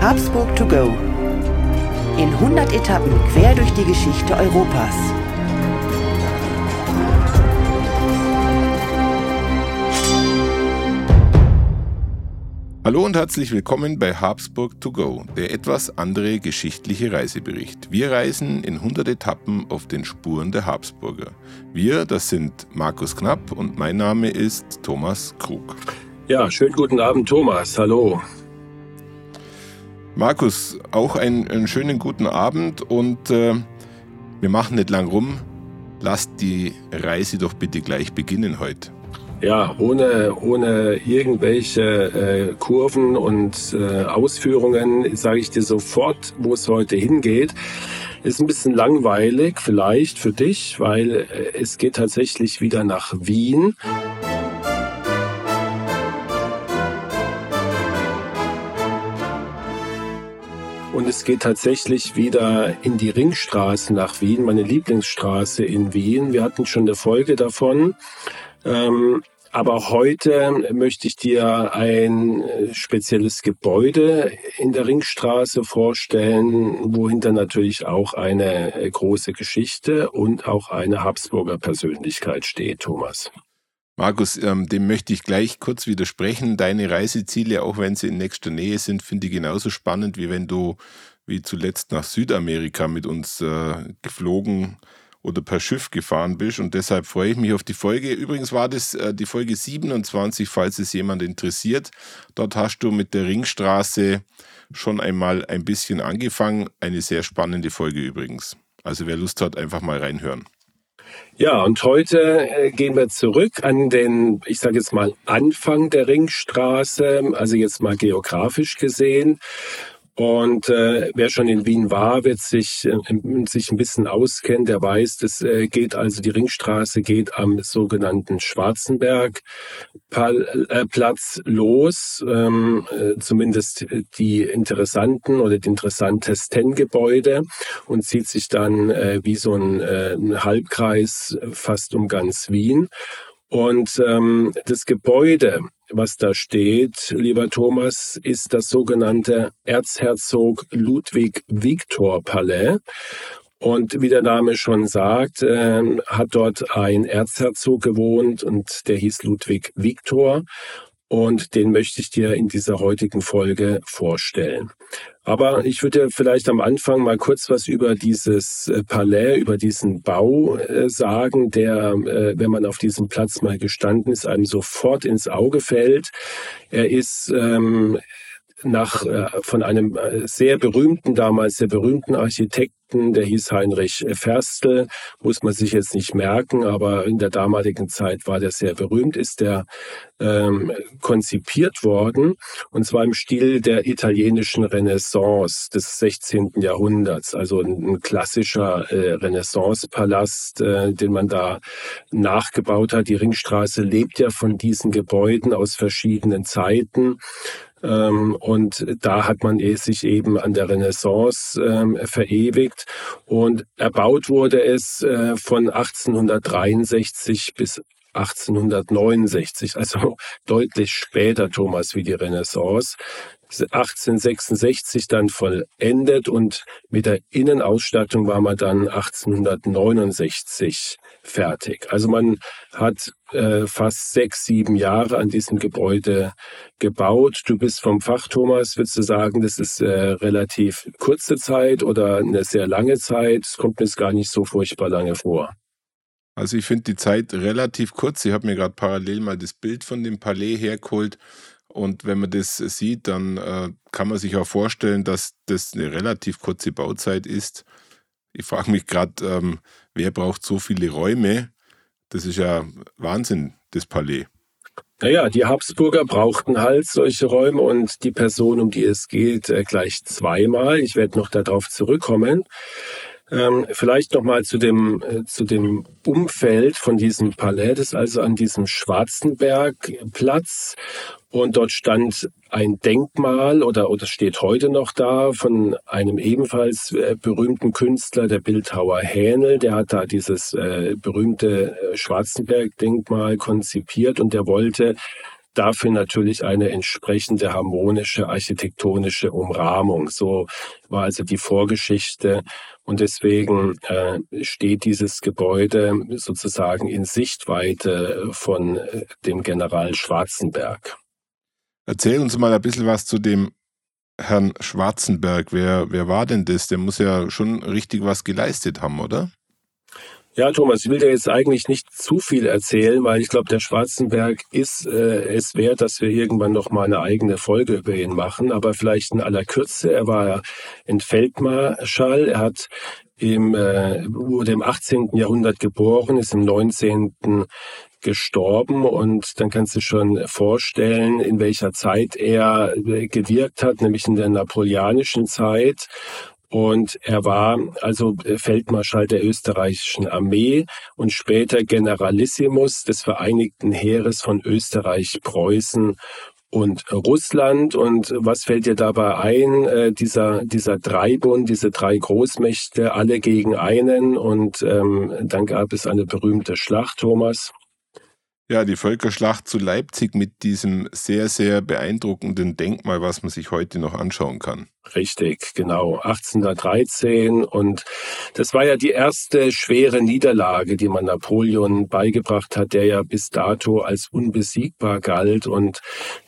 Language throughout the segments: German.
Habsburg to go. In 100 Etappen quer durch die Geschichte Europas. Hallo und herzlich willkommen bei Habsburg to go, der etwas andere geschichtliche Reisebericht. Wir reisen in 100 Etappen auf den Spuren der Habsburger. Wir, das sind Markus Knapp und mein Name ist Thomas Krug. Ja, schönen guten Abend, Thomas. Hallo. Markus, auch einen, einen schönen guten Abend und äh, wir machen nicht lang rum. Lasst die Reise doch bitte gleich beginnen heute ja, ohne, ohne irgendwelche äh, Kurven und äh, Ausführungen sage ich dir sofort, wo es heute hingeht. Ist ein bisschen langweilig vielleicht für dich, weil äh, es geht tatsächlich wieder nach Wien. Und es geht tatsächlich wieder in die Ringstraße nach Wien, meine Lieblingsstraße in Wien. Wir hatten schon eine Folge davon. Ähm, aber heute möchte ich dir ein äh, spezielles Gebäude in der Ringstraße vorstellen, wohinter natürlich auch eine äh, große Geschichte und auch eine Habsburger Persönlichkeit steht, Thomas. Markus, ähm, dem möchte ich gleich kurz widersprechen. Deine Reiseziele, auch wenn sie in nächster Nähe sind, finde ich genauso spannend, wie wenn du wie zuletzt nach Südamerika mit uns äh, geflogen oder per Schiff gefahren bist. Und deshalb freue ich mich auf die Folge. Übrigens war das äh, die Folge 27, falls es jemand interessiert. Dort hast du mit der Ringstraße schon einmal ein bisschen angefangen. Eine sehr spannende Folge übrigens. Also wer Lust hat, einfach mal reinhören. Ja, und heute äh, gehen wir zurück an den, ich sage jetzt mal, Anfang der Ringstraße, also jetzt mal geografisch gesehen. Und äh, wer schon in Wien war, wird sich, äh, sich ein bisschen auskennen, der weiß, das äh, geht also, die Ringstraße geht am sogenannten Schwarzenberg äh, los, ähm, äh, zumindest die interessanten oder die interessantesten Gebäude und zieht sich dann äh, wie so ein, äh, ein Halbkreis fast um ganz Wien. Und ähm, das Gebäude, was da steht, lieber Thomas, ist das sogenannte Erzherzog Ludwig Viktor Palais. Und wie der Name schon sagt, äh, hat dort ein Erzherzog gewohnt und der hieß Ludwig Viktor und den möchte ich dir in dieser heutigen Folge vorstellen. Aber ich würde vielleicht am Anfang mal kurz was über dieses äh, Palais, über diesen Bau äh, sagen, der, äh, wenn man auf diesem Platz mal gestanden ist, einem sofort ins Auge fällt. Er ist ähm, nach, äh, von einem äh, sehr berühmten, damals sehr berühmten Architekten, der hieß Heinrich Ferstel, muss man sich jetzt nicht merken, aber in der damaligen Zeit war der sehr berühmt, ist der ähm, konzipiert worden, und zwar im Stil der italienischen Renaissance des 16. Jahrhunderts, also ein, ein klassischer äh, Renaissance-Palast, äh, den man da nachgebaut hat. Die Ringstraße lebt ja von diesen Gebäuden aus verschiedenen Zeiten. Ähm, und da hat man sich eben an der Renaissance ähm, verewigt. Und erbaut wurde es äh, von 1863 bis 1869, also deutlich später, Thomas, wie die Renaissance. 1866 dann vollendet und mit der Innenausstattung war man dann 1869 fertig. Also man hat äh, fast sechs, sieben Jahre an diesem Gebäude gebaut. Du bist vom Fach, Thomas. Würdest du sagen, das ist äh, relativ kurze Zeit oder eine sehr lange Zeit? Es kommt mir jetzt gar nicht so furchtbar lange vor. Also ich finde die Zeit relativ kurz. Ich habe mir gerade parallel mal das Bild von dem Palais hergeholt. Und wenn man das sieht, dann äh, kann man sich auch vorstellen, dass das eine relativ kurze Bauzeit ist. Ich frage mich gerade, ähm, wer braucht so viele Räume? Das ist ja Wahnsinn, das Palais. Naja, die Habsburger brauchten halt solche Räume und die Person, um die es geht, äh, gleich zweimal. Ich werde noch darauf zurückkommen. Ähm, vielleicht noch mal zu dem äh, zu dem Umfeld von diesem Palais, das ist also an diesem Schwarzenbergplatz und dort stand ein Denkmal oder oder steht heute noch da von einem ebenfalls äh, berühmten Künstler, der Bildhauer Hähnel, der hat da dieses äh, berühmte äh, Schwarzenberg-Denkmal konzipiert und der wollte dafür natürlich eine entsprechende harmonische architektonische Umrahmung. So war also die Vorgeschichte und deswegen äh, steht dieses Gebäude sozusagen in Sichtweite von äh, dem General Schwarzenberg. Erzähl uns mal ein bisschen was zu dem Herrn Schwarzenberg. Wer, wer war denn das? Der muss ja schon richtig was geleistet haben, oder? Ja, Thomas, ich will dir jetzt eigentlich nicht zu viel erzählen, weil ich glaube, der Schwarzenberg ist äh, es wert, dass wir irgendwann noch mal eine eigene Folge über ihn machen. Aber vielleicht in aller Kürze. Er war ein Feldmarschall. Er hat im, äh, wurde im 18. Jahrhundert geboren, ist im 19. gestorben und dann kannst du schon vorstellen, in welcher Zeit er äh, gewirkt hat, nämlich in der napoleonischen Zeit und er war also äh, Feldmarschall der österreichischen Armee und später Generalissimus des Vereinigten Heeres von Österreich, Preußen und Russland. Und was fällt dir dabei ein? Äh, dieser, dieser Dreibund, diese drei Großmächte, alle gegen einen. Und ähm, dann gab es eine berühmte Schlacht, Thomas. Ja, die Völkerschlacht zu Leipzig mit diesem sehr, sehr beeindruckenden Denkmal, was man sich heute noch anschauen kann. Richtig, genau. 1813 und das war ja die erste schwere Niederlage, die man Napoleon beigebracht hat, der ja bis dato als unbesiegbar galt und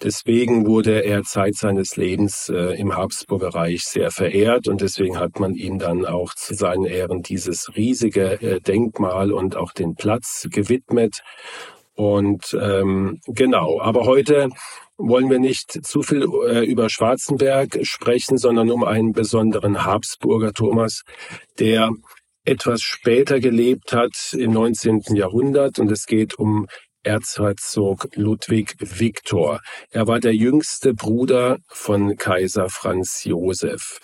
deswegen wurde er Zeit seines Lebens äh, im Habsburger Reich sehr verehrt und deswegen hat man ihm dann auch zu seinen Ehren dieses riesige äh, Denkmal und auch den Platz gewidmet. Und ähm, genau, aber heute wollen wir nicht zu viel äh, über Schwarzenberg sprechen, sondern um einen besonderen Habsburger Thomas, der etwas später gelebt hat im 19. Jahrhundert und es geht um Erzherzog Ludwig Viktor. Er war der jüngste Bruder von Kaiser Franz Josef.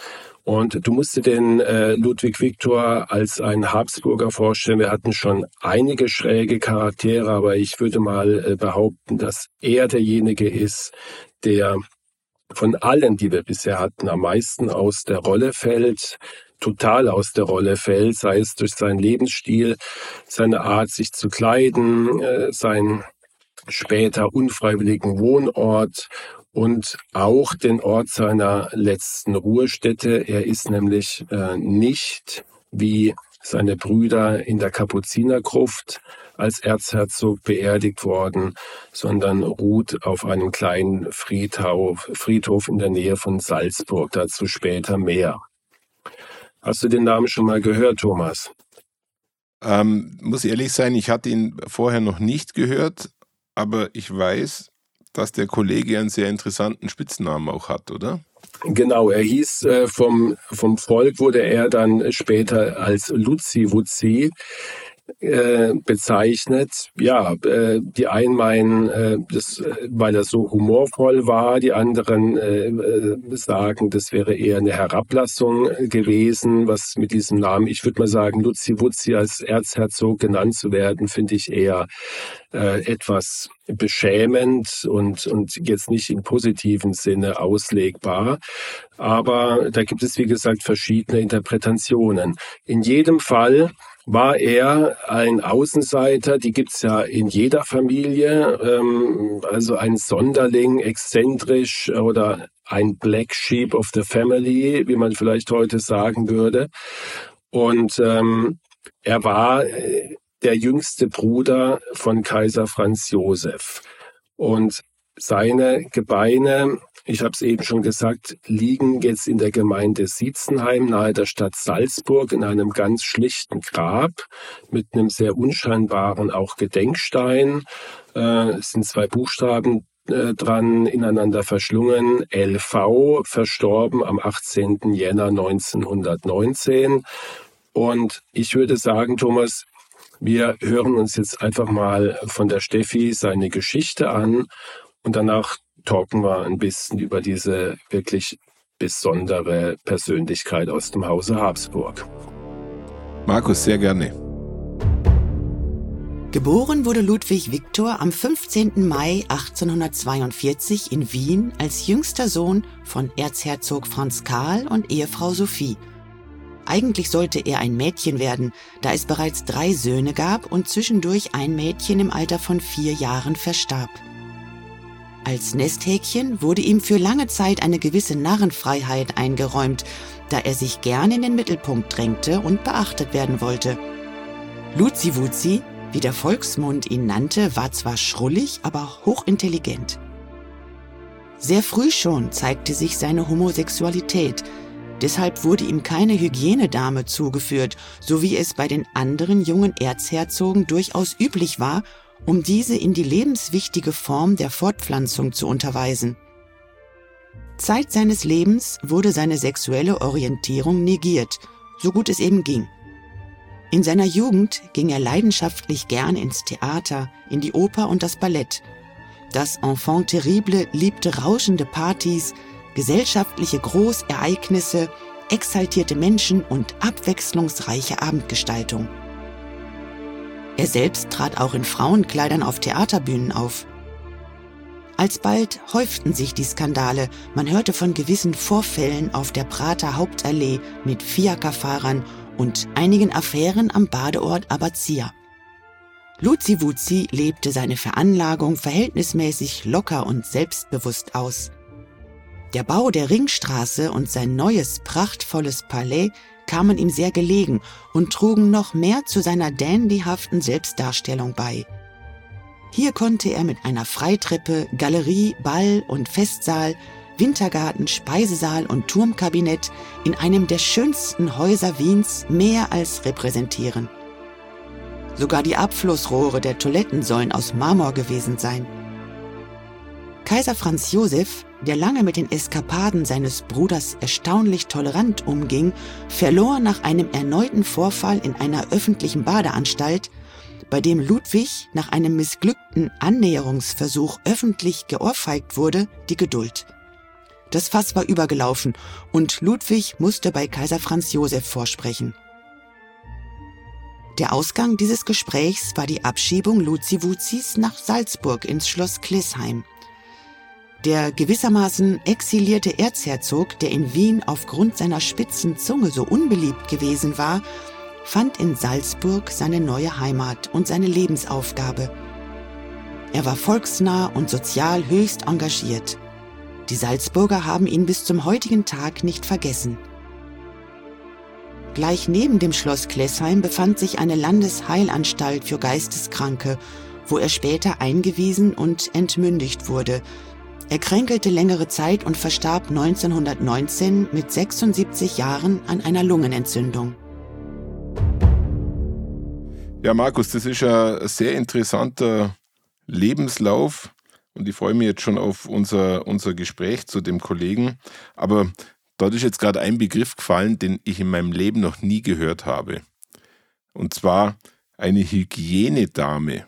Und du musst dir den äh, Ludwig Viktor als einen Habsburger vorstellen. Wir hatten schon einige schräge Charaktere, aber ich würde mal äh, behaupten, dass er derjenige ist, der von allen, die wir bisher hatten, am meisten aus der Rolle fällt, total aus der Rolle fällt, sei es durch seinen Lebensstil, seine Art, sich zu kleiden, äh, sein später unfreiwilligen Wohnort und auch den Ort seiner letzten Ruhestätte. Er ist nämlich äh, nicht wie seine Brüder in der Kapuzinergruft als Erzherzog beerdigt worden, sondern ruht auf einem kleinen Friedhof, Friedhof in der Nähe von Salzburg, dazu später mehr. Hast du den Namen schon mal gehört, Thomas? Ähm, muss ehrlich sein, ich hatte ihn vorher noch nicht gehört, aber ich weiß, dass der Kollege einen sehr interessanten Spitznamen auch hat, oder? Genau, er hieß äh, vom, vom Volk, wurde er dann später als Luzi Wuzzi äh, bezeichnet. Ja, äh, die einen meinen, äh, das, weil er so humorvoll war, die anderen äh, äh, sagen, das wäre eher eine Herablassung gewesen, was mit diesem Namen, ich würde mal sagen, Luzi Wuzzi als Erzherzog genannt zu werden, finde ich eher äh, etwas beschämend und, und jetzt nicht im positiven Sinne auslegbar. Aber da gibt es, wie gesagt, verschiedene Interpretationen. In jedem Fall war er ein Außenseiter, die gibt's ja in jeder Familie, ähm, also ein Sonderling, exzentrisch oder ein Black Sheep of the Family, wie man vielleicht heute sagen würde. Und ähm, er war äh, der jüngste Bruder von Kaiser Franz Josef. Und seine Gebeine ich habe es eben schon gesagt, liegen jetzt in der Gemeinde Sietzenheim nahe der Stadt Salzburg in einem ganz schlichten Grab mit einem sehr unscheinbaren auch Gedenkstein. Äh, es sind zwei Buchstaben äh, dran, ineinander verschlungen. LV, verstorben am 18. Jänner 1919. Und ich würde sagen, Thomas, wir hören uns jetzt einfach mal von der Steffi seine Geschichte an und danach talken wir ein bisschen über diese wirklich besondere Persönlichkeit aus dem Hause Habsburg. Markus, sehr gerne. Geboren wurde Ludwig Viktor am 15. Mai 1842 in Wien als jüngster Sohn von Erzherzog Franz Karl und Ehefrau Sophie. Eigentlich sollte er ein Mädchen werden, da es bereits drei Söhne gab und zwischendurch ein Mädchen im Alter von vier Jahren verstarb. Als Nesthäkchen wurde ihm für lange Zeit eine gewisse Narrenfreiheit eingeräumt, da er sich gern in den Mittelpunkt drängte und beachtet werden wollte. Luzi-Wuzi, wie der Volksmund ihn nannte, war zwar schrullig, aber hochintelligent. Sehr früh schon zeigte sich seine Homosexualität, deshalb wurde ihm keine Hygienedame zugeführt, so wie es bei den anderen jungen Erzherzogen durchaus üblich war, um diese in die lebenswichtige Form der Fortpflanzung zu unterweisen. Zeit seines Lebens wurde seine sexuelle Orientierung negiert, so gut es eben ging. In seiner Jugend ging er leidenschaftlich gern ins Theater, in die Oper und das Ballett. Das Enfant terrible liebte rauschende Partys, gesellschaftliche Großereignisse, exaltierte Menschen und abwechslungsreiche Abendgestaltung. Er selbst trat auch in Frauenkleidern auf Theaterbühnen auf. Alsbald häuften sich die Skandale. Man hörte von gewissen Vorfällen auf der Prater Hauptallee mit Fiakerfahrern und einigen Affären am Badeort Abazia. Luzi Wuzi lebte seine Veranlagung verhältnismäßig locker und selbstbewusst aus. Der Bau der Ringstraße und sein neues prachtvolles Palais kamen ihm sehr gelegen und trugen noch mehr zu seiner dandyhaften Selbstdarstellung bei. Hier konnte er mit einer Freitreppe, Galerie, Ball und Festsaal, Wintergarten, Speisesaal und Turmkabinett in einem der schönsten Häuser Wiens mehr als repräsentieren. Sogar die Abflussrohre der Toiletten sollen aus Marmor gewesen sein. Kaiser Franz Josef, der lange mit den Eskapaden seines Bruders erstaunlich tolerant umging, verlor nach einem erneuten Vorfall in einer öffentlichen Badeanstalt bei dem Ludwig nach einem missglückten Annäherungsversuch öffentlich geohrfeigt wurde, die Geduld. Das Fass war übergelaufen und Ludwig musste bei Kaiser Franz Josef vorsprechen. Der Ausgang dieses Gesprächs war die Abschiebung Luzi-Wuzis nach Salzburg ins Schloss Klissheim. Der gewissermaßen exilierte Erzherzog, der in Wien aufgrund seiner spitzen Zunge so unbeliebt gewesen war, fand in Salzburg seine neue Heimat und seine Lebensaufgabe. Er war volksnah und sozial höchst engagiert. Die Salzburger haben ihn bis zum heutigen Tag nicht vergessen. Gleich neben dem Schloss Klessheim befand sich eine Landesheilanstalt für Geisteskranke, wo er später eingewiesen und entmündigt wurde. Er kränkelte längere Zeit und verstarb 1919 mit 76 Jahren an einer Lungenentzündung. Ja, Markus, das ist ein sehr interessanter Lebenslauf und ich freue mich jetzt schon auf unser, unser Gespräch zu dem Kollegen. Aber dort ist jetzt gerade ein Begriff gefallen, den ich in meinem Leben noch nie gehört habe. Und zwar eine Hygienedame.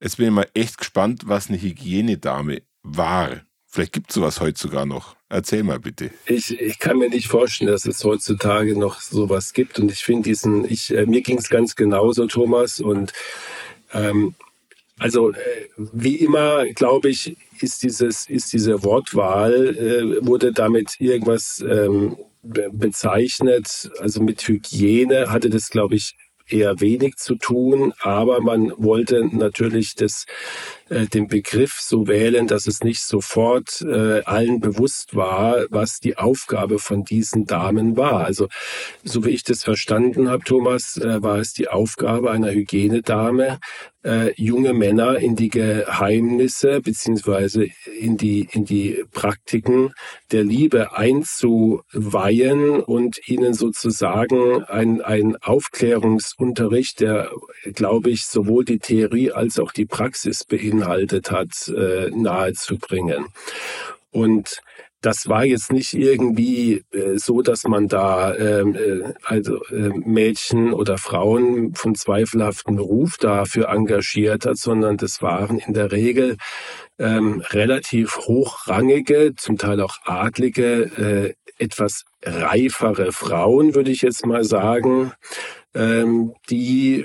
Jetzt bin ich mal echt gespannt, was eine Hygienedame war. Vielleicht gibt es sowas heute sogar noch. Erzähl mal bitte. Ich, ich kann mir nicht vorstellen, dass es heutzutage noch sowas gibt. Und ich finde diesen, ich, äh, mir ging es ganz genauso, Thomas. Und ähm, also äh, wie immer, glaube ich, ist dieses, ist diese Wortwahl, äh, wurde damit irgendwas ähm, bezeichnet. Also mit Hygiene hatte das, glaube ich, eher wenig zu tun, aber man wollte natürlich das äh, den Begriff so wählen, dass es nicht sofort äh, allen bewusst war, was die Aufgabe von diesen Damen war. Also so wie ich das verstanden habe, Thomas, äh, war es die Aufgabe einer Hygienedame, äh, junge Männer in die Geheimnisse beziehungsweise in die in die Praktiken der Liebe einzuweihen und ihnen sozusagen ein, ein Aufklärungsunterricht, der, glaube ich, sowohl die Theorie als auch die Praxis beinhaltet, beinhaltet hat, äh, nahezubringen. Und das war jetzt nicht irgendwie äh, so, dass man da ähm, äh, also äh, Mädchen oder Frauen von zweifelhaftem Beruf dafür engagiert hat, sondern das waren in der Regel ähm, relativ hochrangige, zum Teil auch adlige, äh, etwas reifere Frauen, würde ich jetzt mal sagen, ähm, die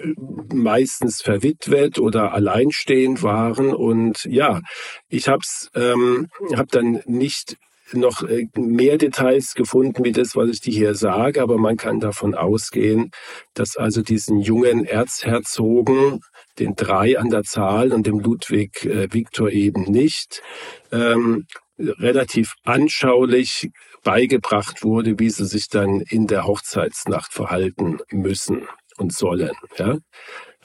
meistens verwitwet oder alleinstehend waren. Und ja, ich habe ähm, hab dann nicht noch äh, mehr Details gefunden, wie das, was ich dir hier sage, aber man kann davon ausgehen, dass also diesen jungen Erzherzogen den drei an der Zahl und dem Ludwig äh, Viktor eben nicht, ähm, relativ anschaulich beigebracht wurde, wie sie sich dann in der Hochzeitsnacht verhalten müssen und sollen. Ja?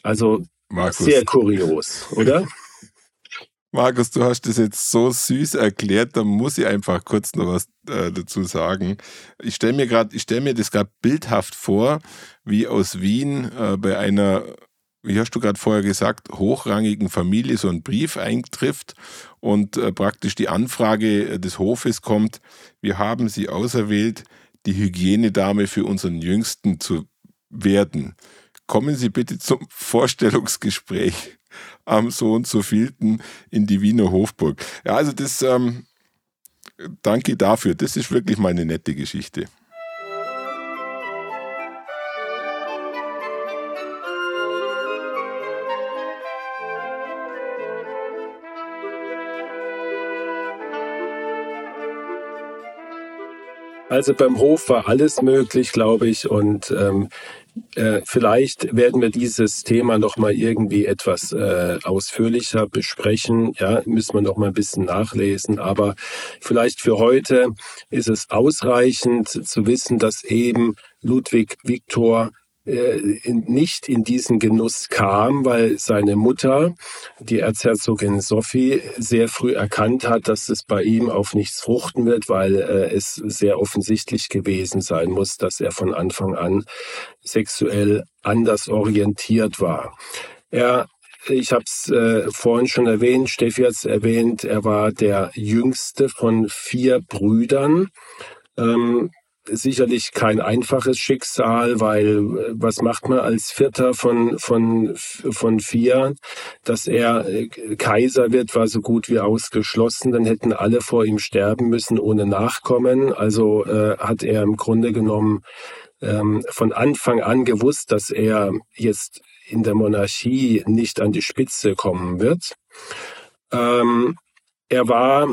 Also Markus. sehr kurios, oder? Markus, du hast das jetzt so süß erklärt, da muss ich einfach kurz noch was äh, dazu sagen. Ich stelle mir gerade, ich stelle mir das gerade bildhaft vor, wie aus Wien äh, bei einer, wie hast du gerade vorher gesagt, hochrangigen Familie so ein Brief eintrifft und äh, praktisch die Anfrage äh, des Hofes kommt, wir haben sie auserwählt, die Hygienedame für unseren Jüngsten zu werden. Kommen Sie bitte zum Vorstellungsgespräch am so und so vielten in die Wiener Hofburg. Ja, also das, ähm, danke dafür. Das ist wirklich mal eine nette Geschichte. Also beim Hof war alles möglich, glaube ich. Und ähm, äh, vielleicht werden wir dieses Thema noch mal irgendwie etwas äh, ausführlicher besprechen. Ja, müssen wir noch mal ein bisschen nachlesen. Aber vielleicht für heute ist es ausreichend zu wissen, dass eben Ludwig Viktor nicht in diesen Genuss kam, weil seine Mutter, die Erzherzogin Sophie, sehr früh erkannt hat, dass es bei ihm auf nichts fruchten wird, weil äh, es sehr offensichtlich gewesen sein muss, dass er von Anfang an sexuell anders orientiert war. Er ich habe es äh, vorhin schon erwähnt, Steffi hat es erwähnt, er war der jüngste von vier Brüdern. Ähm, sicherlich kein einfaches Schicksal, weil äh, was macht man als Vierter von, von, von vier? Dass er äh, Kaiser wird, war so gut wie ausgeschlossen. Dann hätten alle vor ihm sterben müssen ohne Nachkommen. Also äh, hat er im Grunde genommen ähm, von Anfang an gewusst, dass er jetzt in der Monarchie nicht an die Spitze kommen wird. Ähm, er war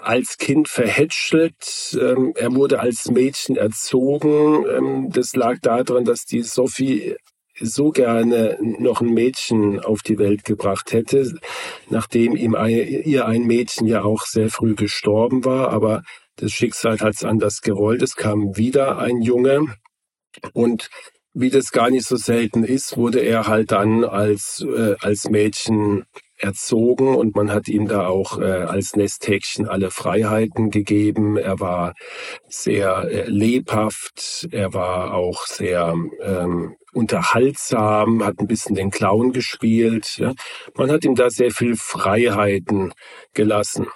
als Kind verhätschelt. Ähm, er wurde als Mädchen erzogen. Ähm, das lag daran, dass die Sophie so gerne noch ein Mädchen auf die Welt gebracht hätte, nachdem ihm ihr ein Mädchen ja auch sehr früh gestorben war. Aber das Schicksal hat es anders gewollt. Es kam wieder ein Junge. Und wie das gar nicht so selten ist, wurde er halt dann als, äh, als Mädchen erzogen und man hat ihm da auch äh, als Nesthäkchen alle Freiheiten gegeben. Er war sehr äh, lebhaft, er war auch sehr ähm, unterhaltsam, hat ein bisschen den Clown gespielt. Ja. Man hat ihm da sehr viel Freiheiten gelassen.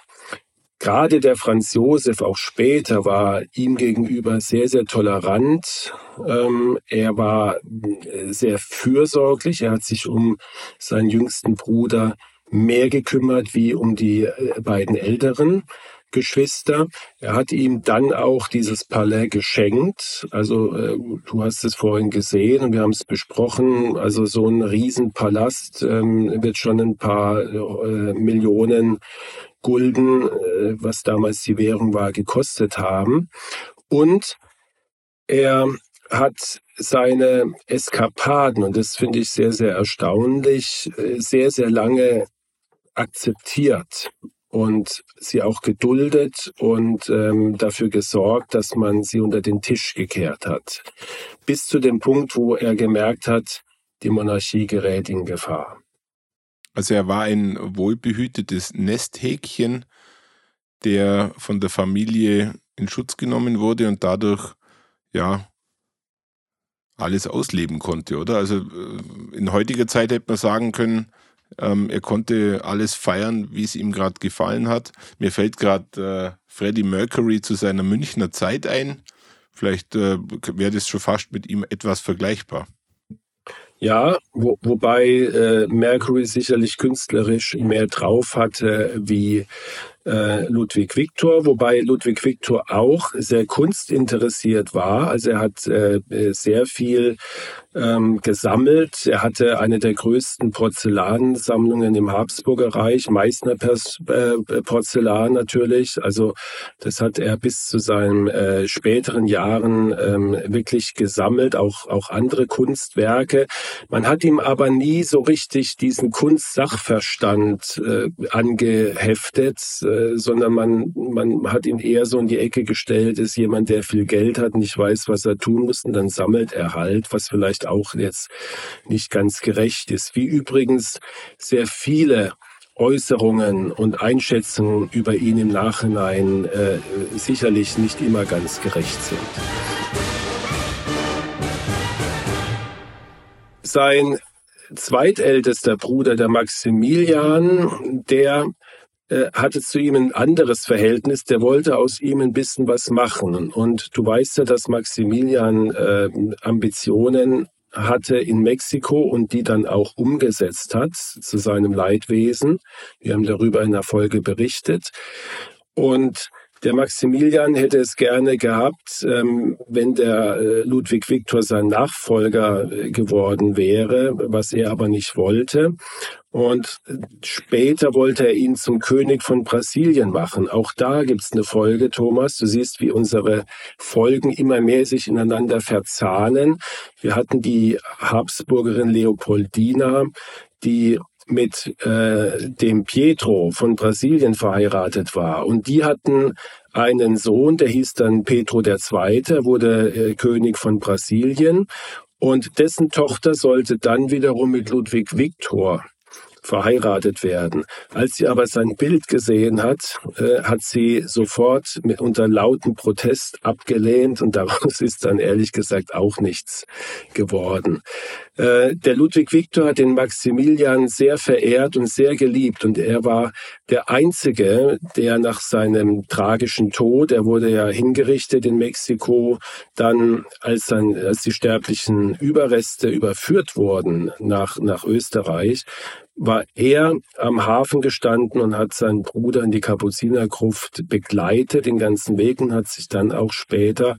Gerade der Franz Josef, auch später, war ihm gegenüber sehr, sehr tolerant. Ähm, er war äh, sehr fürsorglich. Er hat sich um seinen jüngsten Bruder mehr gekümmert wie um die äh, beiden älteren Geschwister. Er hat ihm dann auch dieses Palais geschenkt. Also äh, du hast es vorhin gesehen und wir haben es besprochen. Also so ein Riesenpalast ähm, wird schon ein paar äh, Millionen Gulden, äh, was damals die Währung war, gekostet haben. Und er hat seine Eskapaden, und das finde ich sehr, sehr erstaunlich, äh, sehr, sehr lange akzeptiert und sie auch geduldet und ähm, dafür gesorgt, dass man sie unter den Tisch gekehrt hat. Bis zu dem Punkt, wo er gemerkt hat, die Monarchie gerät in Gefahr. Also er war ein wohlbehütetes Nesthäkchen, der von der Familie in Schutz genommen wurde und dadurch ja alles ausleben konnte, oder? Also äh, in heutiger Zeit hätte man sagen können, ähm, er konnte alles feiern, wie es ihm gerade gefallen hat. Mir fällt gerade äh, Freddie Mercury zu seiner Münchner Zeit ein. Vielleicht äh, wäre das schon fast mit ihm etwas vergleichbar. Ja, wo, wobei äh, Mercury sicherlich künstlerisch mehr drauf hatte wie äh, Ludwig Victor, wobei Ludwig Victor auch sehr kunstinteressiert war. Also er hat äh, sehr viel ähm, gesammelt. Er hatte eine der größten Porzellansammlungen im Habsburger Reich, Meißner äh, Porzellan natürlich. Also das hat er bis zu seinen äh, späteren Jahren ähm, wirklich gesammelt, auch, auch andere Kunstwerke. Man hat ihm aber nie so richtig diesen Kunstsachverstand äh, angeheftet, äh, sondern man, man hat ihn eher so in die Ecke gestellt, ist jemand, der viel Geld hat, nicht weiß, was er tun muss und dann sammelt er halt, was vielleicht vielleicht auch jetzt nicht ganz gerecht ist. Wie übrigens sehr viele Äußerungen und Einschätzungen über ihn im Nachhinein äh, sicherlich nicht immer ganz gerecht sind. Sein zweitältester Bruder, der Maximilian, der hatte zu ihm ein anderes Verhältnis. Der wollte aus ihm ein bisschen was machen. Und du weißt ja, dass Maximilian äh, Ambitionen hatte in Mexiko und die dann auch umgesetzt hat zu seinem Leidwesen. Wir haben darüber in der Folge berichtet. Und der Maximilian hätte es gerne gehabt, ähm, wenn der äh, Ludwig Viktor sein Nachfolger äh, geworden wäre, was er aber nicht wollte. Und später wollte er ihn zum König von Brasilien machen. Auch da gibt's eine Folge, Thomas. Du siehst, wie unsere Folgen immer mehr sich ineinander verzahnen. Wir hatten die Habsburgerin Leopoldina, die mit äh, dem Pietro von Brasilien verheiratet war. Und die hatten einen Sohn, der hieß dann Petro II., wurde äh, König von Brasilien. Und dessen Tochter sollte dann wiederum mit Ludwig Viktor verheiratet werden. Als sie aber sein Bild gesehen hat, äh, hat sie sofort mit unter lauten Protest abgelehnt und daraus ist dann ehrlich gesagt auch nichts geworden. Äh, der Ludwig Viktor hat den Maximilian sehr verehrt und sehr geliebt und er war der Einzige, der nach seinem tragischen Tod, er wurde ja hingerichtet in Mexiko, dann als, dann, als die sterblichen Überreste überführt wurden nach, nach Österreich, war er am Hafen gestanden und hat seinen Bruder in die Kapuzinergruft begleitet den ganzen Weg und hat sich dann auch später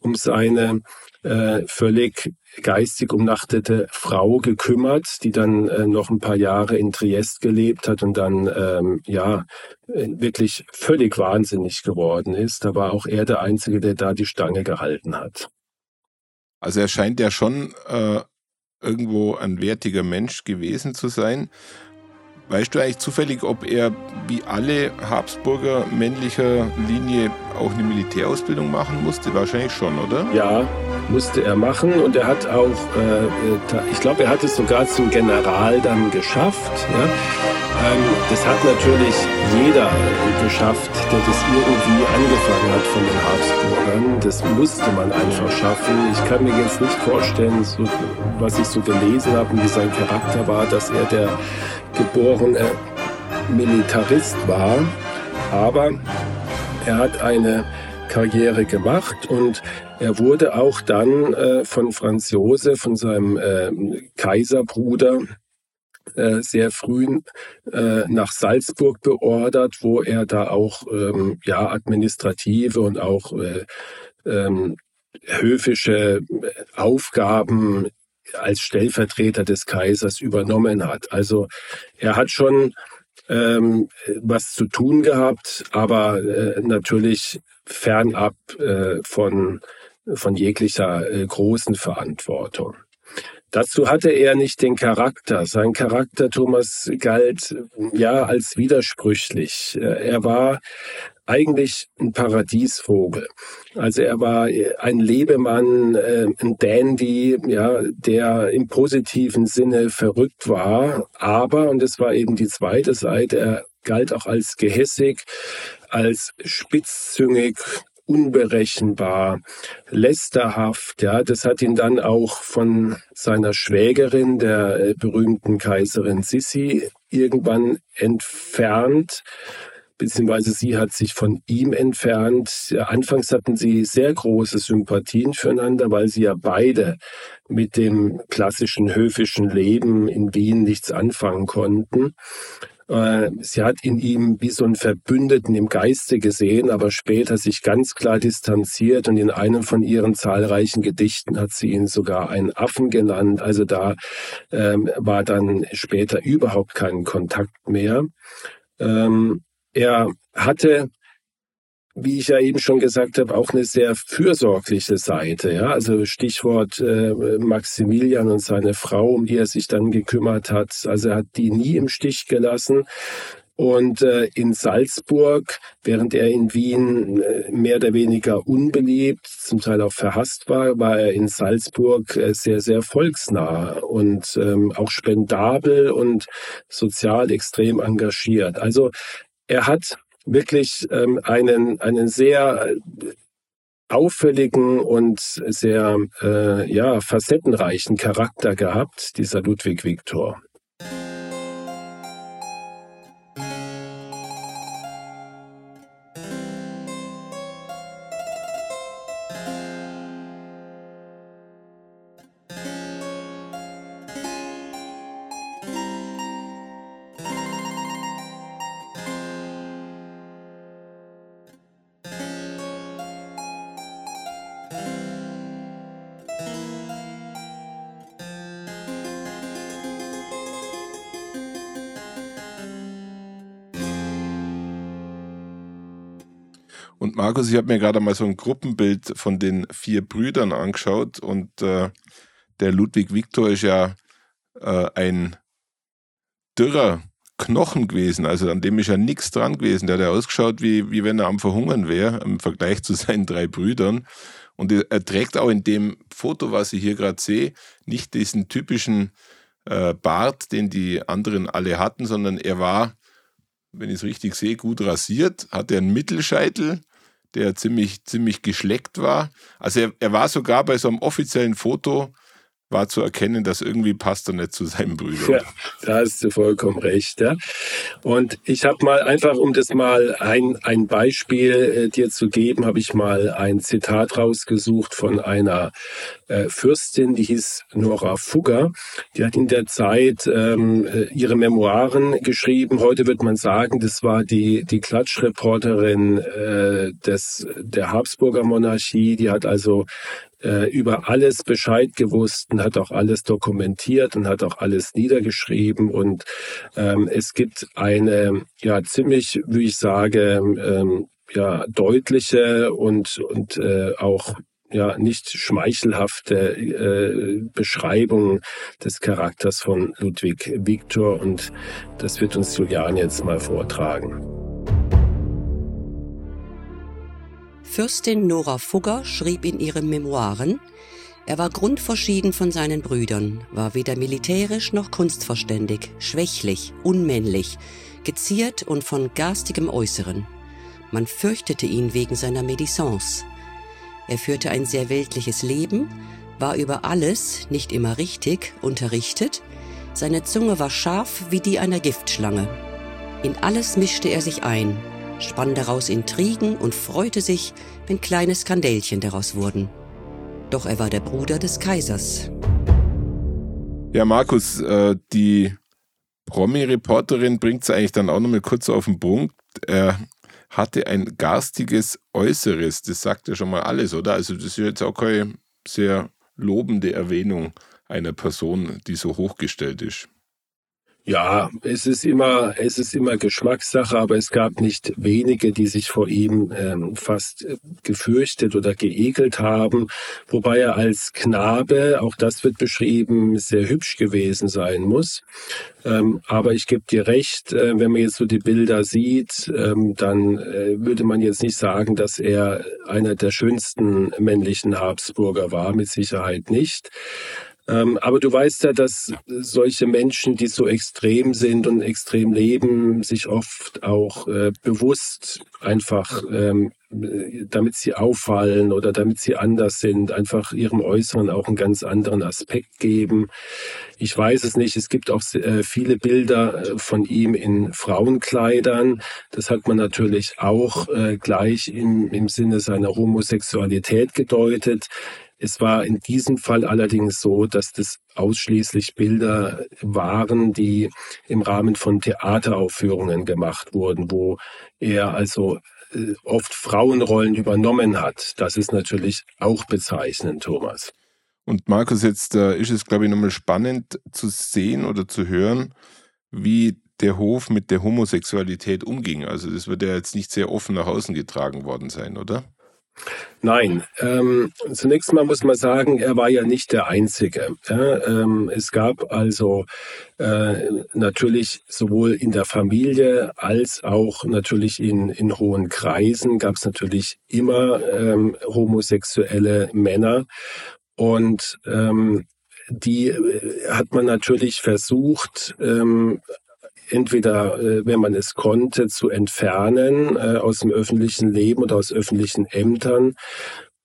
um seine äh, völlig geistig umnachtete Frau gekümmert, die dann äh, noch ein paar Jahre in Triest gelebt hat und dann ähm, ja wirklich völlig wahnsinnig geworden ist. Da war auch er der Einzige, der da die Stange gehalten hat. Also er scheint ja schon äh, irgendwo ein wertiger Mensch gewesen zu sein. Weißt du eigentlich zufällig, ob er wie alle Habsburger männlicher Linie auch eine Militärausbildung machen musste? Wahrscheinlich schon, oder? Ja, musste er machen und er hat auch, äh, ich glaube, er hat es sogar zum General dann geschafft. Ja? Ähm, das hat natürlich jeder geschafft, der das irgendwie angefangen hat von den Habsburgern. Das musste man einfach schaffen. Ich kann mir jetzt nicht vorstellen, so, was ich so gelesen habe und wie sein Charakter war, dass er der geborene Militarist war. Aber er hat eine Karriere gemacht und er wurde auch dann äh, von Franz Josef, von seinem äh, Kaiserbruder, äh, sehr früh äh, nach Salzburg beordert, wo er da auch ähm, ja administrative und auch äh, ähm, höfische Aufgaben als Stellvertreter des Kaisers übernommen hat. Also er hat schon ähm, was zu tun gehabt, aber äh, natürlich fernab äh, von, von jeglicher äh, großen Verantwortung. Dazu hatte er nicht den Charakter. Sein Charakter, Thomas, galt ja als widersprüchlich. Er war eigentlich ein Paradiesvogel. Also er war ein Lebemann, äh, ein Dandy, ja, der im positiven Sinne verrückt war. Aber, und das war eben die zweite Seite, er galt auch als gehässig, als spitzzüngig, unberechenbar, lästerhaft. Ja, das hat ihn dann auch von seiner Schwägerin, der äh, berühmten Kaiserin Sissi, irgendwann entfernt. Beziehungsweise sie hat sich von ihm entfernt. Anfangs hatten sie sehr große Sympathien füreinander, weil sie ja beide mit dem klassischen höfischen Leben in Wien nichts anfangen konnten. Äh, sie hat in ihm wie so einen Verbündeten im Geiste gesehen, aber später sich ganz klar distanziert und in einem von ihren zahlreichen Gedichten hat sie ihn sogar einen Affen genannt. Also da ähm, war dann später überhaupt kein Kontakt mehr. Ähm, er hatte wie ich ja eben schon gesagt habe, auch eine sehr fürsorgliche Seite. Ja? Also Stichwort äh, Maximilian und seine Frau, um die er sich dann gekümmert hat. Also er hat die nie im Stich gelassen. Und äh, in Salzburg, während er in Wien äh, mehr oder weniger unbeliebt, zum Teil auch verhasst war, war er in Salzburg äh, sehr, sehr volksnah und ähm, auch spendabel und sozial extrem engagiert. Also er hat wirklich ähm, einen, einen sehr äh, auffälligen und sehr äh, ja, facettenreichen Charakter gehabt, dieser Ludwig Viktor. Markus, ich habe mir gerade mal so ein Gruppenbild von den vier Brüdern angeschaut und äh, der Ludwig Viktor ist ja äh, ein dürrer Knochen gewesen, also an dem ist ja nichts dran gewesen. Der hat ja ausgeschaut, wie, wie wenn er am Verhungern wäre, im Vergleich zu seinen drei Brüdern. Und er trägt auch in dem Foto, was ich hier gerade sehe, nicht diesen typischen äh, Bart, den die anderen alle hatten, sondern er war, wenn ich es richtig sehe, gut rasiert, hatte einen Mittelscheitel, der ziemlich, ziemlich geschleckt war. Also er, er war sogar bei so einem offiziellen Foto war zu erkennen, dass irgendwie passt er nicht zu seinem Bruder. Ja, da hast du vollkommen recht. Ja. Und ich habe mal einfach, um das mal ein, ein Beispiel äh, dir zu geben, habe ich mal ein Zitat rausgesucht von einer äh, Fürstin, die hieß Nora Fugger. Die hat in der Zeit ähm, äh, ihre Memoiren geschrieben. Heute wird man sagen, das war die, die Klatschreporterin äh, des, der Habsburger Monarchie. Die hat also äh, über alles Bescheid gewusst und hat auch alles dokumentiert und hat auch alles niedergeschrieben. Und ähm, es gibt eine ja ziemlich, wie ich sage, ähm, ja deutliche und und äh, auch ja nicht schmeichelhafte äh, Beschreibung des Charakters von Ludwig Viktor und das wird uns Julian jetzt mal vortragen. Fürstin Nora Fugger schrieb in ihren Memoiren, er war grundverschieden von seinen Brüdern, war weder militärisch noch kunstverständig, schwächlich, unmännlich, geziert und von garstigem Äußeren. Man fürchtete ihn wegen seiner Medisance. Er führte ein sehr weltliches Leben, war über alles, nicht immer richtig, unterrichtet, seine Zunge war scharf wie die einer Giftschlange. In alles mischte er sich ein, spann daraus Intrigen und freute sich, wenn kleine Skandälchen daraus wurden. Doch er war der Bruder des Kaisers. Ja, Markus, äh, die Promi-Reporterin bringt es eigentlich dann auch nochmal kurz auf den Punkt. Er hatte ein garstiges Äußeres. Das sagt ja schon mal alles, oder? Also, das ist jetzt auch keine sehr lobende Erwähnung einer Person, die so hochgestellt ist. Ja, es ist immer, es ist immer Geschmackssache, aber es gab nicht wenige, die sich vor ihm ähm, fast äh, gefürchtet oder geekelt haben, wobei er als Knabe, auch das wird beschrieben, sehr hübsch gewesen sein muss. Ähm, aber ich gebe dir recht, äh, wenn man jetzt so die Bilder sieht, ähm, dann äh, würde man jetzt nicht sagen, dass er einer der schönsten männlichen Habsburger war, mit Sicherheit nicht. Ähm, aber du weißt ja, dass solche Menschen, die so extrem sind und extrem leben, sich oft auch äh, bewusst einfach ähm, damit sie auffallen oder damit sie anders sind, einfach ihrem Äußeren auch einen ganz anderen Aspekt geben. Ich weiß es nicht. Es gibt auch äh, viele Bilder äh, von ihm in Frauenkleidern. Das hat man natürlich auch äh, gleich im, im Sinne seiner Homosexualität gedeutet. Es war in diesem Fall allerdings so, dass das ausschließlich Bilder waren, die im Rahmen von Theateraufführungen gemacht wurden, wo er also äh, oft Frauenrollen übernommen hat. Das ist natürlich auch bezeichnend, Thomas. Und Markus, jetzt äh, ist es, glaube ich, nochmal spannend zu sehen oder zu hören, wie der Hof mit der Homosexualität umging. Also das wird ja jetzt nicht sehr offen nach außen getragen worden sein, oder? Nein, ähm, zunächst mal muss man sagen, er war ja nicht der Einzige. Ja, ähm, es gab also äh, natürlich sowohl in der Familie als auch natürlich in, in hohen Kreisen gab es natürlich immer ähm, homosexuelle Männer und ähm, die äh, hat man natürlich versucht, ähm, entweder, äh, wenn man es konnte, zu entfernen äh, aus dem öffentlichen Leben oder aus öffentlichen Ämtern.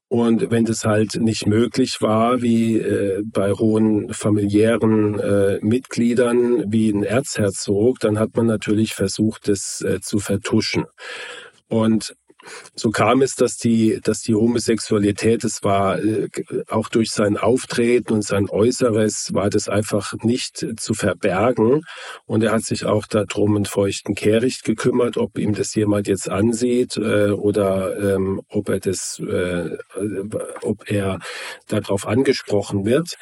Und wenn das halt nicht möglich war, wie äh, bei hohen familiären äh, Mitgliedern wie ein Erzherzog, dann hat man natürlich versucht, das äh, zu vertuschen. Und so kam es, dass die, dass die Homosexualität, es war äh, auch durch sein Auftreten und sein Äußeres, war das einfach nicht zu verbergen. Und er hat sich auch darum einen feuchten Kehricht gekümmert, ob ihm das jemand jetzt ansieht äh, oder ähm, ob er das, äh, ob er darauf angesprochen wird.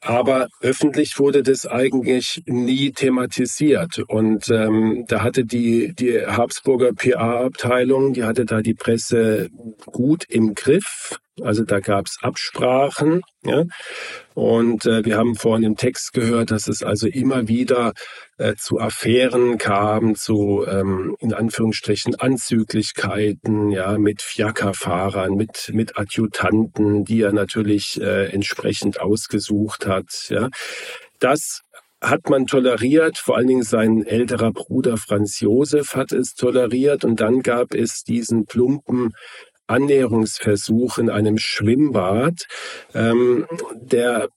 Aber öffentlich wurde das eigentlich nie thematisiert. Und ähm, da hatte die, die Habsburger PA-Abteilung, die hatte da die Presse gut im Griff. Also da gab es Absprachen. Ja? Und äh, wir haben vorhin im Text gehört, dass es also immer wieder äh, zu Affären kam, zu ähm, in Anführungsstrichen Anzüglichkeiten, ja, mit Fiakerfahrern, mit mit Adjutanten, die er natürlich äh, entsprechend ausgesucht hat. Ja, das hat man toleriert, vor allen Dingen sein älterer Bruder Franz Josef hat es toleriert und dann gab es diesen plumpen Annäherungsversuch in einem Schwimmbad. Ähm, der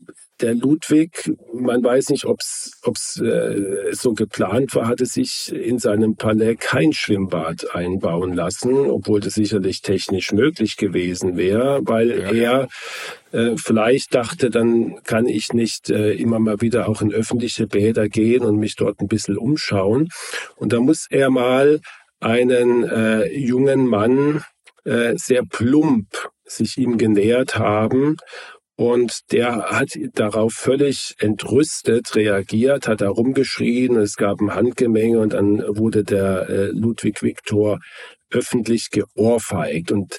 der Ludwig, man weiß nicht, ob es äh, so geplant war, hatte sich in seinem Palais kein Schwimmbad einbauen lassen, obwohl das sicherlich technisch möglich gewesen wäre, weil ja. er äh, vielleicht dachte, dann kann ich nicht äh, immer mal wieder auch in öffentliche Bäder gehen und mich dort ein bisschen umschauen. Und da muss er mal einen äh, jungen Mann äh, sehr plump sich ihm genähert haben. Und der hat darauf völlig entrüstet reagiert, hat da rumgeschrien, es gab ein Handgemenge und dann wurde der äh, Ludwig Viktor öffentlich geohrfeigt. Und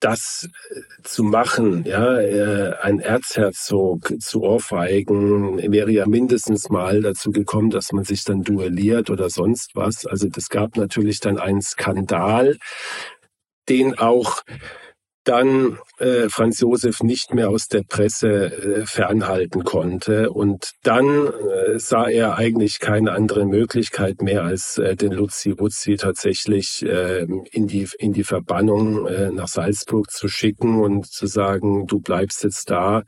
das äh, zu machen, ja, äh, ein Erzherzog zu ohrfeigen, wäre ja mindestens mal dazu gekommen, dass man sich dann duelliert oder sonst was. Also das gab natürlich dann einen Skandal den auch dann äh, Franz Josef nicht mehr aus der Presse äh, fernhalten konnte. Und dann äh, sah er eigentlich keine andere Möglichkeit mehr, als äh, den Luzi Wuzzi tatsächlich äh, in, die, in die Verbannung äh, nach Salzburg zu schicken und zu sagen, du bleibst jetzt da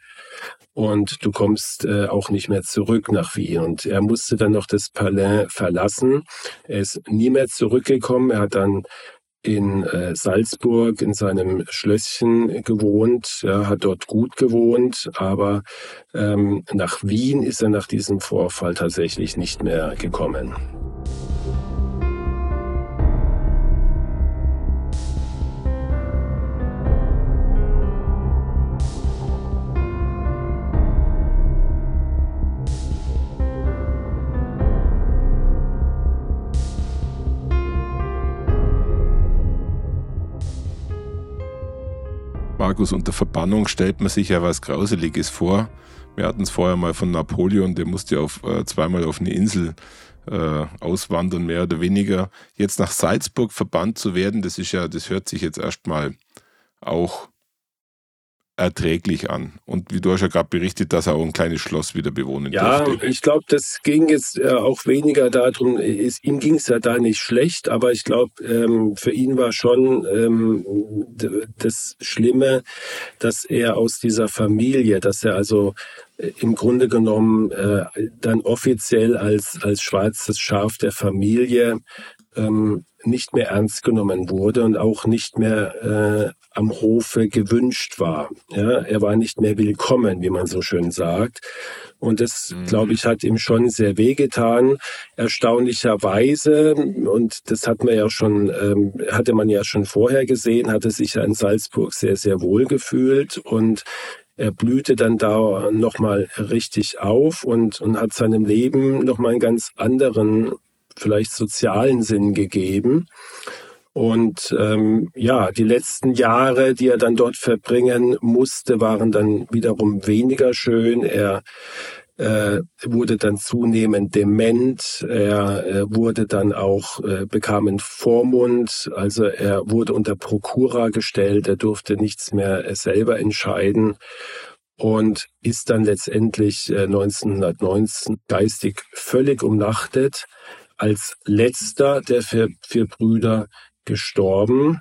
und du kommst äh, auch nicht mehr zurück nach Wien. Und er musste dann noch das Palais verlassen. Er ist nie mehr zurückgekommen. Er hat dann in äh, Salzburg in seinem Schlösschen gewohnt, ja, hat dort gut gewohnt, aber ähm, nach Wien ist er nach diesem Vorfall tatsächlich nicht mehr gekommen. Markus, unter Verbannung stellt man sich ja was Grauseliges vor. Wir hatten es vorher mal von Napoleon, der musste auf, äh, zweimal auf eine Insel äh, auswandern, mehr oder weniger. Jetzt nach Salzburg verbannt zu werden, das ist ja, das hört sich jetzt erstmal auch erträglich an. Und wie du hast ja gerade berichtet, dass er auch ein kleines Schloss wieder bewohnen ja, durfte. Ja, ich glaube, das ging jetzt äh, auch weniger darum, ist, ihm ging es ja da nicht schlecht, aber ich glaube, ähm, für ihn war schon ähm, das Schlimme, dass er aus dieser Familie, dass er also äh, im Grunde genommen äh, dann offiziell als, als schwarzes Schaf der Familie ähm, nicht mehr ernst genommen wurde und auch nicht mehr äh, am Hofe gewünscht war. Ja, er war nicht mehr willkommen, wie man so schön sagt. Und das, mhm. glaube ich, hat ihm schon sehr wehgetan. Erstaunlicherweise, und das hat man ja schon, ähm, hatte man ja schon vorher gesehen, hatte sich ja in Salzburg sehr, sehr wohl gefühlt und er blühte dann da nochmal richtig auf und, und hat seinem Leben nochmal einen ganz anderen, vielleicht sozialen Sinn gegeben. Und ähm, ja, die letzten Jahre, die er dann dort verbringen musste, waren dann wiederum weniger schön. Er äh, wurde dann zunehmend dement, er äh, wurde dann auch, äh, bekam einen Vormund, also er wurde unter Prokura gestellt, er durfte nichts mehr äh, selber entscheiden. Und ist dann letztendlich äh, 1919 geistig völlig umnachtet als letzter der vier, vier Brüder gestorben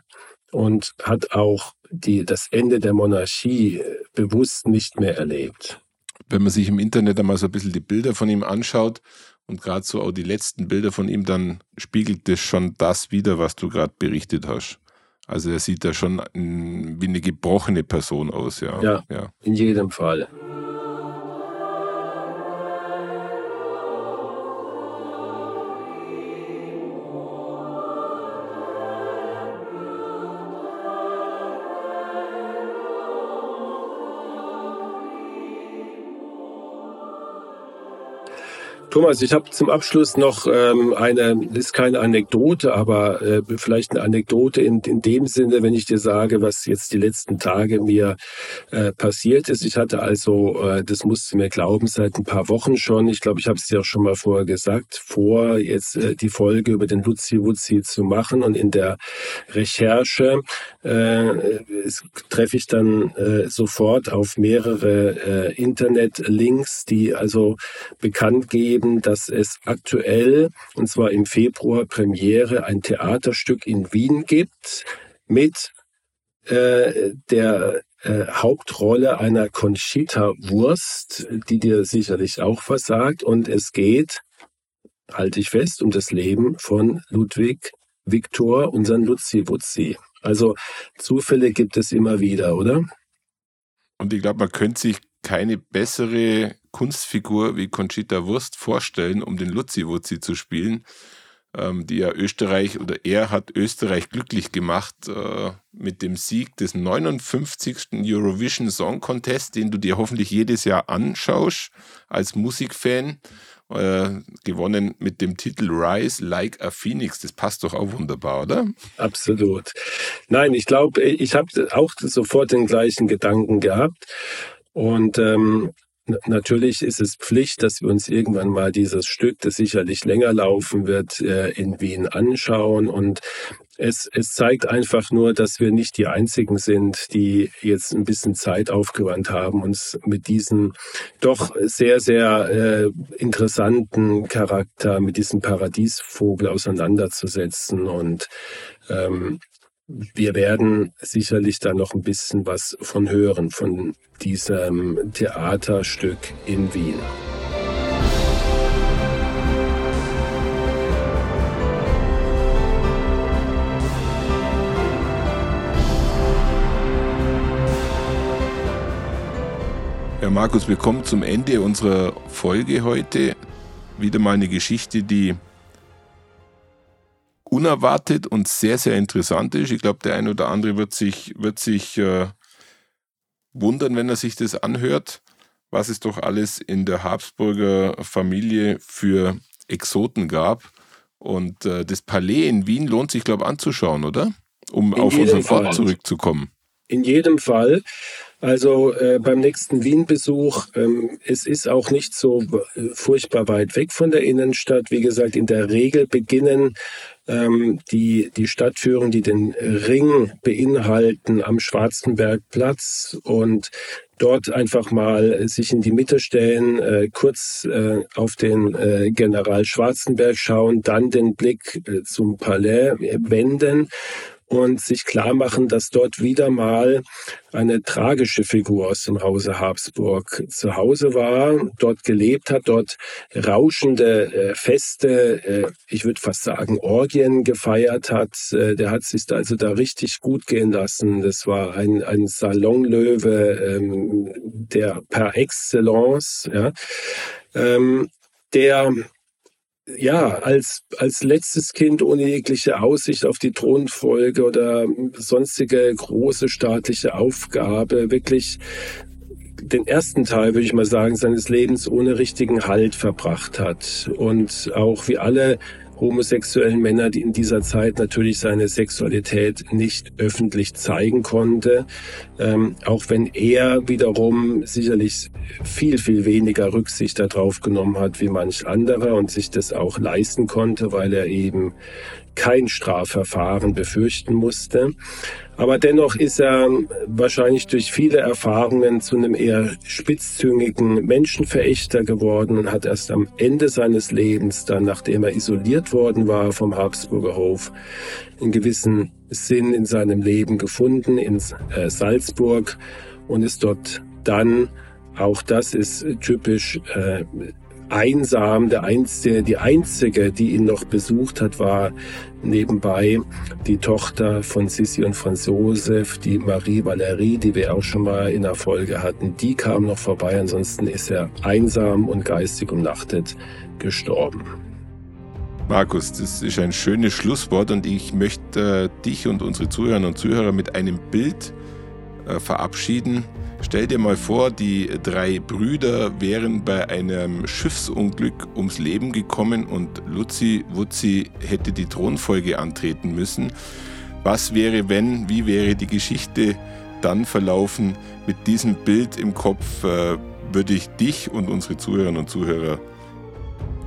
und hat auch die, das Ende der Monarchie äh, bewusst nicht mehr erlebt. Wenn man sich im Internet einmal so ein bisschen die Bilder von ihm anschaut und gerade so auch die letzten Bilder von ihm, dann spiegelt das schon das wieder, was du gerade berichtet hast. Also er sieht da schon wie eine gebrochene Person aus, ja. Ja, ja. in jedem Fall. Thomas, ich habe zum Abschluss noch ähm, eine, ist keine Anekdote, aber äh, vielleicht eine Anekdote in, in dem Sinne, wenn ich dir sage, was jetzt die letzten Tage mir äh, passiert ist. Ich hatte also, äh, das musst du mir glauben, seit ein paar Wochen schon, ich glaube, ich habe es dir auch schon mal vorher gesagt, vor jetzt äh, die Folge über den Luzi Wuzzi zu machen und in der Recherche äh, treffe ich dann äh, sofort auf mehrere äh, Internet-Links, die also bekannt geben, geben, dass es aktuell, und zwar im Februar Premiere, ein Theaterstück in Wien gibt mit äh, der äh, Hauptrolle einer Conchita Wurst, die dir sicherlich auch versagt. Und es geht, halte ich fest, um das Leben von Ludwig Viktor, unseren Luzi Wutzi. Also Zufälle gibt es immer wieder, oder? Und ich glaube, man könnte sich keine bessere Kunstfigur wie Conchita Wurst vorstellen, um den Luzi-Wuzzi zu spielen, ähm, die ja Österreich oder er hat Österreich glücklich gemacht äh, mit dem Sieg des 59. Eurovision Song Contest, den du dir hoffentlich jedes Jahr anschaust als Musikfan. Äh, gewonnen mit dem Titel Rise Like a Phoenix. Das passt doch auch wunderbar, oder? Absolut. Nein, ich glaube, ich habe auch sofort den gleichen Gedanken gehabt. Und ähm, Natürlich ist es Pflicht, dass wir uns irgendwann mal dieses Stück, das sicherlich länger laufen wird, äh, in Wien anschauen. Und es, es zeigt einfach nur, dass wir nicht die Einzigen sind, die jetzt ein bisschen Zeit aufgewandt haben, uns mit diesem doch sehr, sehr äh, interessanten Charakter, mit diesem Paradiesvogel auseinanderzusetzen. Und ähm, wir werden sicherlich da noch ein bisschen was von hören, von diesem Theaterstück in Wien. Ja, Markus, wir kommen zum Ende unserer Folge heute. Wieder mal eine Geschichte, die unerwartet und sehr, sehr interessant ist. Ich glaube, der ein oder andere wird sich, wird sich äh, wundern, wenn er sich das anhört, was es doch alles in der Habsburger Familie für Exoten gab. Und äh, das Palais in Wien lohnt sich, glaube ich, anzuschauen, oder? Um in auf unseren Ort zurückzukommen. In jedem Fall. Also äh, beim nächsten Wien-Besuch, ähm, es ist auch nicht so äh, furchtbar weit weg von der Innenstadt. Wie gesagt, in der Regel beginnen ähm, die die Stadt führen, die den Ring beinhalten am Schwarzenbergplatz und dort einfach mal sich in die Mitte stellen, äh, kurz äh, auf den äh, General Schwarzenberg schauen, dann den Blick äh, zum Palais wenden und sich klar machen, dass dort wieder mal eine tragische Figur aus dem Hause Habsburg zu Hause war, dort gelebt hat, dort rauschende äh, Feste, äh, ich würde fast sagen Orgien gefeiert hat. Äh, der hat sich also da richtig gut gehen lassen. Das war ein, ein Salonlöwe, ähm, der per Excellence, ja, ähm, der ja, als, als letztes Kind ohne jegliche Aussicht auf die Thronfolge oder sonstige große staatliche Aufgabe wirklich den ersten Teil, würde ich mal sagen, seines Lebens ohne richtigen Halt verbracht hat. Und auch wie alle homosexuellen Männer, die in dieser Zeit natürlich seine Sexualität nicht öffentlich zeigen konnte, ähm, auch wenn er wiederum sicherlich viel, viel weniger Rücksicht darauf genommen hat wie manch anderer und sich das auch leisten konnte, weil er eben kein Strafverfahren befürchten musste. Aber dennoch ist er wahrscheinlich durch viele Erfahrungen zu einem eher spitzzüngigen Menschenverächter geworden und hat erst am Ende seines Lebens, dann nachdem er isoliert worden war vom Habsburger Hof, einen gewissen Sinn in seinem Leben gefunden in äh, Salzburg und ist dort dann, auch das ist typisch, äh, einsam. Der einzige, die einzige, die ihn noch besucht hat, war nebenbei die Tochter von Sissi und Franz Josef, die Marie Valerie, die wir auch schon mal in der Folge hatten. Die kam noch vorbei. Ansonsten ist er einsam und geistig umnachtet gestorben. Markus, das ist ein schönes Schlusswort und ich möchte äh, dich und unsere Zuhörerinnen und Zuhörer mit einem Bild äh, verabschieden. Stell dir mal vor, die drei Brüder wären bei einem Schiffsunglück ums Leben gekommen und Luzi Wutzi hätte die Thronfolge antreten müssen. Was wäre, wenn, wie wäre die Geschichte dann verlaufen? Mit diesem Bild im Kopf äh, würde ich dich und unsere Zuhörerinnen und Zuhörer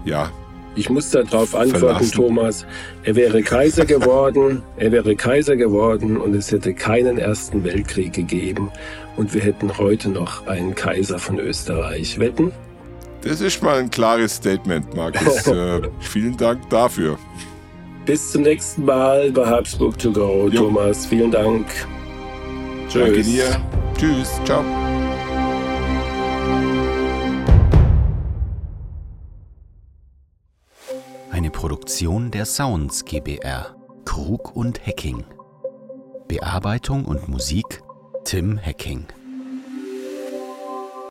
ja ich muss darauf antworten, verlassen. Thomas. Er wäre Kaiser geworden, er wäre Kaiser geworden und es hätte keinen Ersten Weltkrieg gegeben und wir hätten heute noch einen Kaiser von Österreich. Wetten? Das ist mal ein klares Statement, Markus. äh, vielen Dank dafür. Bis zum nächsten Mal bei Habsburg to go, jo. Thomas. Vielen Dank. Tschüss. Danke dir. Tschüss. Ciao. Eine Produktion der Sounds GBR. Krug und Hacking. Bearbeitung und Musik Tim Hacking.